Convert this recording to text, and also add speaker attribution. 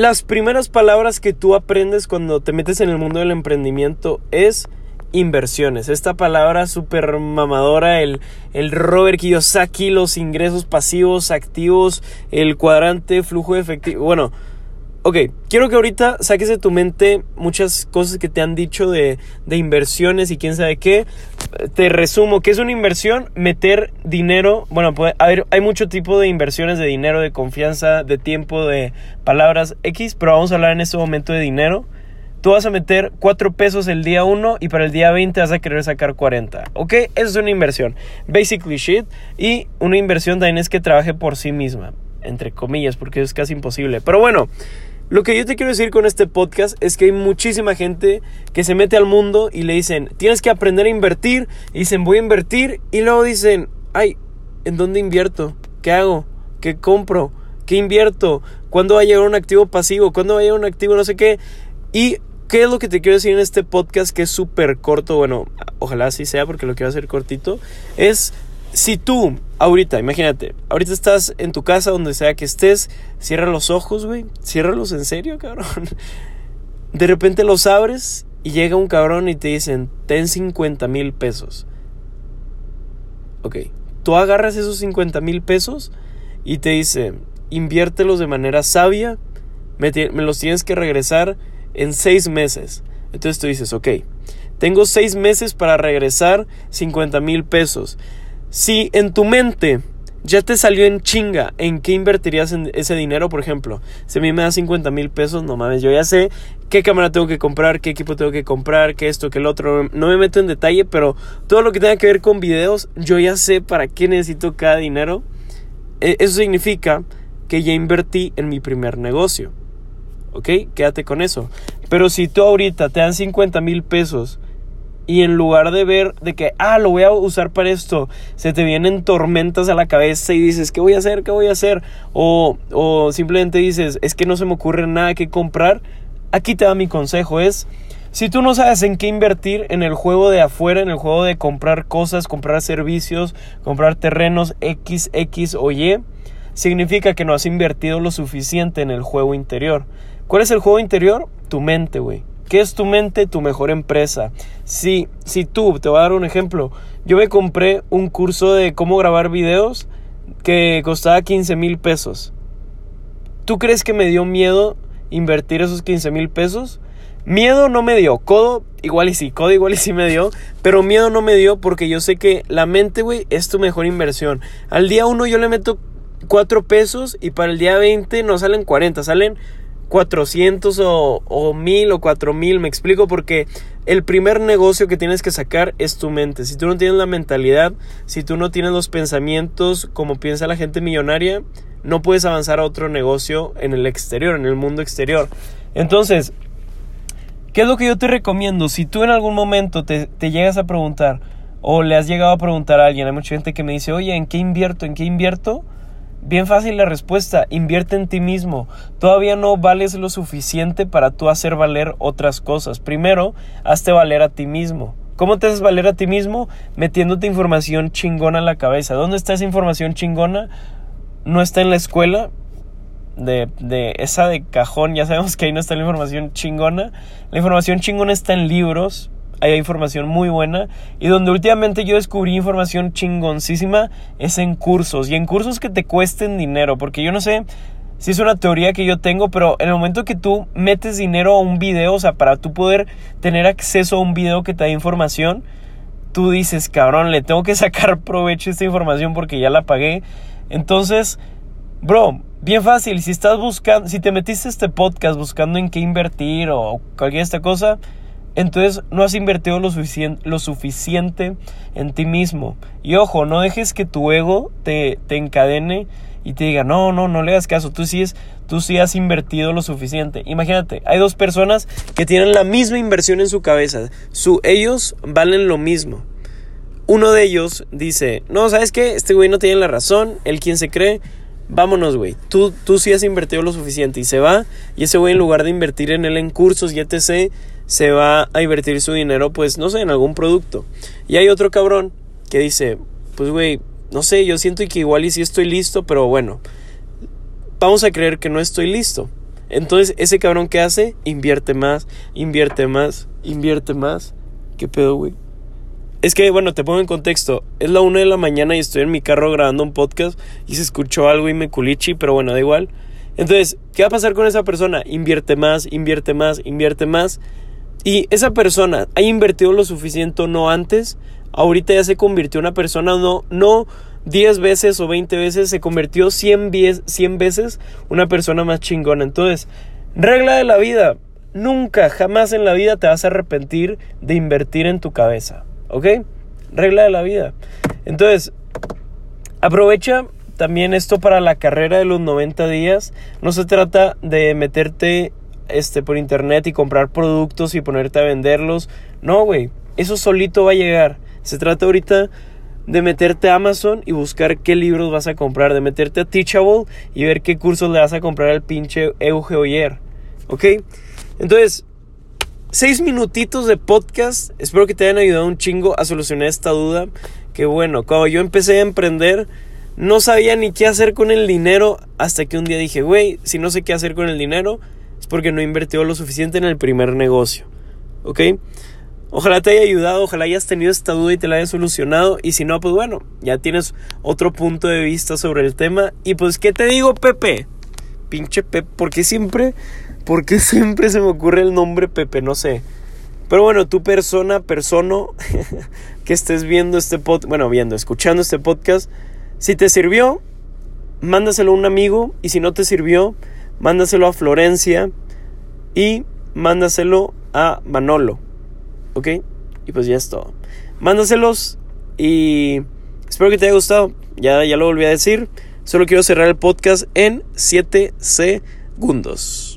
Speaker 1: las primeras palabras que tú aprendes cuando te metes en el mundo del emprendimiento es inversiones. Esta palabra súper mamadora, el, el Robert Kiyosaki, los ingresos pasivos, activos, el cuadrante, flujo de efectivo. Bueno, ok, quiero que ahorita saques de tu mente muchas cosas que te han dicho de, de inversiones y quién sabe qué. Te resumo, ¿qué es una inversión? Meter dinero, bueno, puede, a ver, hay mucho tipo de inversiones de dinero, de confianza, de tiempo, de palabras X, pero vamos a hablar en este momento de dinero. Tú vas a meter 4 pesos el día 1 y para el día 20 vas a querer sacar 40. ¿Ok? Eso es una inversión. Basically shit. Y una inversión también es que trabaje por sí misma. Entre comillas, porque es casi imposible. Pero bueno, lo que yo te quiero decir con este podcast es que hay muchísima gente que se mete al mundo y le dicen, tienes que aprender a invertir. Y dicen, voy a invertir. Y luego dicen, ay, ¿en dónde invierto? ¿Qué hago? ¿Qué compro? ¿Qué invierto? ¿Cuándo va a llegar un activo pasivo? ¿Cuándo va a llegar un activo no sé qué? Y ¿Qué es lo que te quiero decir en este podcast que es súper corto? Bueno, ojalá así sea porque lo quiero hacer cortito. Es si tú, ahorita, imagínate, ahorita estás en tu casa, donde sea que estés, cierra los ojos, güey. Ciérralos en serio, cabrón. De repente los abres y llega un cabrón y te dicen, ten 50 mil pesos. Ok, tú agarras esos 50 mil pesos y te dice, inviértelos de manera sabia, me, me los tienes que regresar en seis meses. Entonces tú dices, ok, tengo seis meses para regresar 50 mil pesos. Si en tu mente ya te salió en chinga en qué invertirías ese dinero, por ejemplo, si a mí me da 50 mil pesos, no mames, yo ya sé qué cámara tengo que comprar, qué equipo tengo que comprar, qué esto, qué el otro. No me meto en detalle, pero todo lo que tenga que ver con videos, yo ya sé para qué necesito cada dinero. E, eso significa que ya invertí en mi primer negocio. ¿ok? Quédate con eso. Pero si tú ahorita te dan 50 mil pesos y en lugar de ver de que, ah, lo voy a usar para esto, se te vienen tormentas a la cabeza y dices, ¿qué voy a hacer? ¿Qué voy a hacer? O, o simplemente dices, es que no se me ocurre nada que comprar. Aquí te da mi consejo, es... Si tú no sabes en qué invertir en el juego de afuera, en el juego de comprar cosas, comprar servicios, comprar terrenos X, X o Y, significa que no has invertido lo suficiente en el juego interior. ¿Cuál es el juego interior? Tu mente, güey. ¿Qué es tu mente? Tu mejor empresa. Si, si tú, te voy a dar un ejemplo, yo me compré un curso de cómo grabar videos que costaba 15 mil pesos. ¿Tú crees que me dio miedo invertir esos 15 mil pesos? Miedo no me dio, codo igual y sí, codo igual y sí me dio, pero miedo no me dio porque yo sé que la mente, güey, es tu mejor inversión. Al día uno yo le meto 4 pesos y para el día 20 no salen 40, salen 400 o, o 1000 o 4000, me explico, porque el primer negocio que tienes que sacar es tu mente. Si tú no tienes la mentalidad, si tú no tienes los pensamientos como piensa la gente millonaria, no puedes avanzar a otro negocio en el exterior, en el mundo exterior. Entonces, ¿qué es lo que yo te recomiendo? Si tú en algún momento te, te llegas a preguntar o le has llegado a preguntar a alguien, hay mucha gente que me dice, oye, ¿en qué invierto? ¿En qué invierto? Bien fácil la respuesta, invierte en ti mismo. Todavía no vales lo suficiente para tú hacer valer otras cosas. Primero, hazte valer a ti mismo. ¿Cómo te haces valer a ti mismo? Metiéndote información chingona en la cabeza. ¿Dónde está esa información chingona? No está en la escuela. De, de esa de cajón, ya sabemos que ahí no está la información chingona. La información chingona está en libros, hay información muy buena y donde últimamente yo descubrí información chingoncísima es en cursos y en cursos que te cuesten dinero, porque yo no sé si es una teoría que yo tengo, pero en el momento que tú metes dinero a un video, o sea, para tú poder tener acceso a un video que te da información, tú dices, cabrón, le tengo que sacar provecho a esta información porque ya la pagué. Entonces, bro, bien fácil, si estás buscando, si te metiste este podcast buscando en qué invertir o cualquier esta cosa, entonces no has invertido lo, lo, suficiente en ti mismo. Y ojo, no dejes que tu ego te, te, encadene y te diga, no, no, no le hagas caso, tú sí, es, tú sí has invertido lo suficiente. Imagínate, hay dos personas que tienen la misma inversión en su cabeza. Su, ellos valen lo mismo. Uno de ellos dice, no, ¿sabes qué? Este güey no tiene la razón, él quien se cree, vámonos, güey. Tú, tú sí has invertido lo suficiente y se va. Y ese güey en lugar de invertir en él en cursos y etc., se va a invertir su dinero, pues, no sé, en algún producto. Y hay otro cabrón que dice, pues, güey, no sé, yo siento que igual y sí estoy listo, pero bueno, vamos a creer que no estoy listo. Entonces, ese cabrón que hace, invierte más, invierte más, invierte más. ¿Qué pedo, güey? Es que, bueno, te pongo en contexto. Es la una de la mañana y estoy en mi carro grabando un podcast y se escuchó algo y me culichi, pero bueno, da igual. Entonces, ¿qué va a pasar con esa persona? Invierte más, invierte más, invierte más. Y esa persona ha invertido lo suficiente o no antes. Ahorita ya se convirtió una persona, no, no 10 veces o 20 veces, se convirtió 100, 100 veces una persona más chingona. Entonces, regla de la vida. Nunca, jamás en la vida te vas a arrepentir de invertir en tu cabeza. ¿Ok? Regla de la vida. Entonces, aprovecha también esto para la carrera de los 90 días. No se trata de meterte este, por internet y comprar productos y ponerte a venderlos. No, güey. Eso solito va a llegar. Se trata ahorita de meterte a Amazon y buscar qué libros vas a comprar. De meterte a Teachable y ver qué cursos le vas a comprar al pinche Euge Oyer. ¿Ok? Entonces, seis minutitos de podcast. Espero que te hayan ayudado un chingo a solucionar esta duda. Que bueno, cuando yo empecé a emprender, no sabía ni qué hacer con el dinero. Hasta que un día dije, güey, si no sé qué hacer con el dinero, porque no he invertido lo suficiente en el primer negocio. ¿Ok? Ojalá te haya ayudado, ojalá hayas tenido esta duda y te la haya solucionado. Y si no, pues bueno, ya tienes otro punto de vista sobre el tema. Y pues, ¿qué te digo, Pepe? Pinche Pepe, porque siempre ¿Por qué siempre se me ocurre el nombre Pepe? No sé. Pero bueno, tu persona, persono que estés viendo este podcast, bueno, viendo, escuchando este podcast, si te sirvió, mándaselo a un amigo y si no te sirvió, mándaselo a Florencia y mándaselo a Manolo. ¿Ok? Y pues ya es todo. Mándaselos y espero que te haya gustado. Ya, ya lo volví a decir. Solo quiero cerrar el podcast en 7 segundos.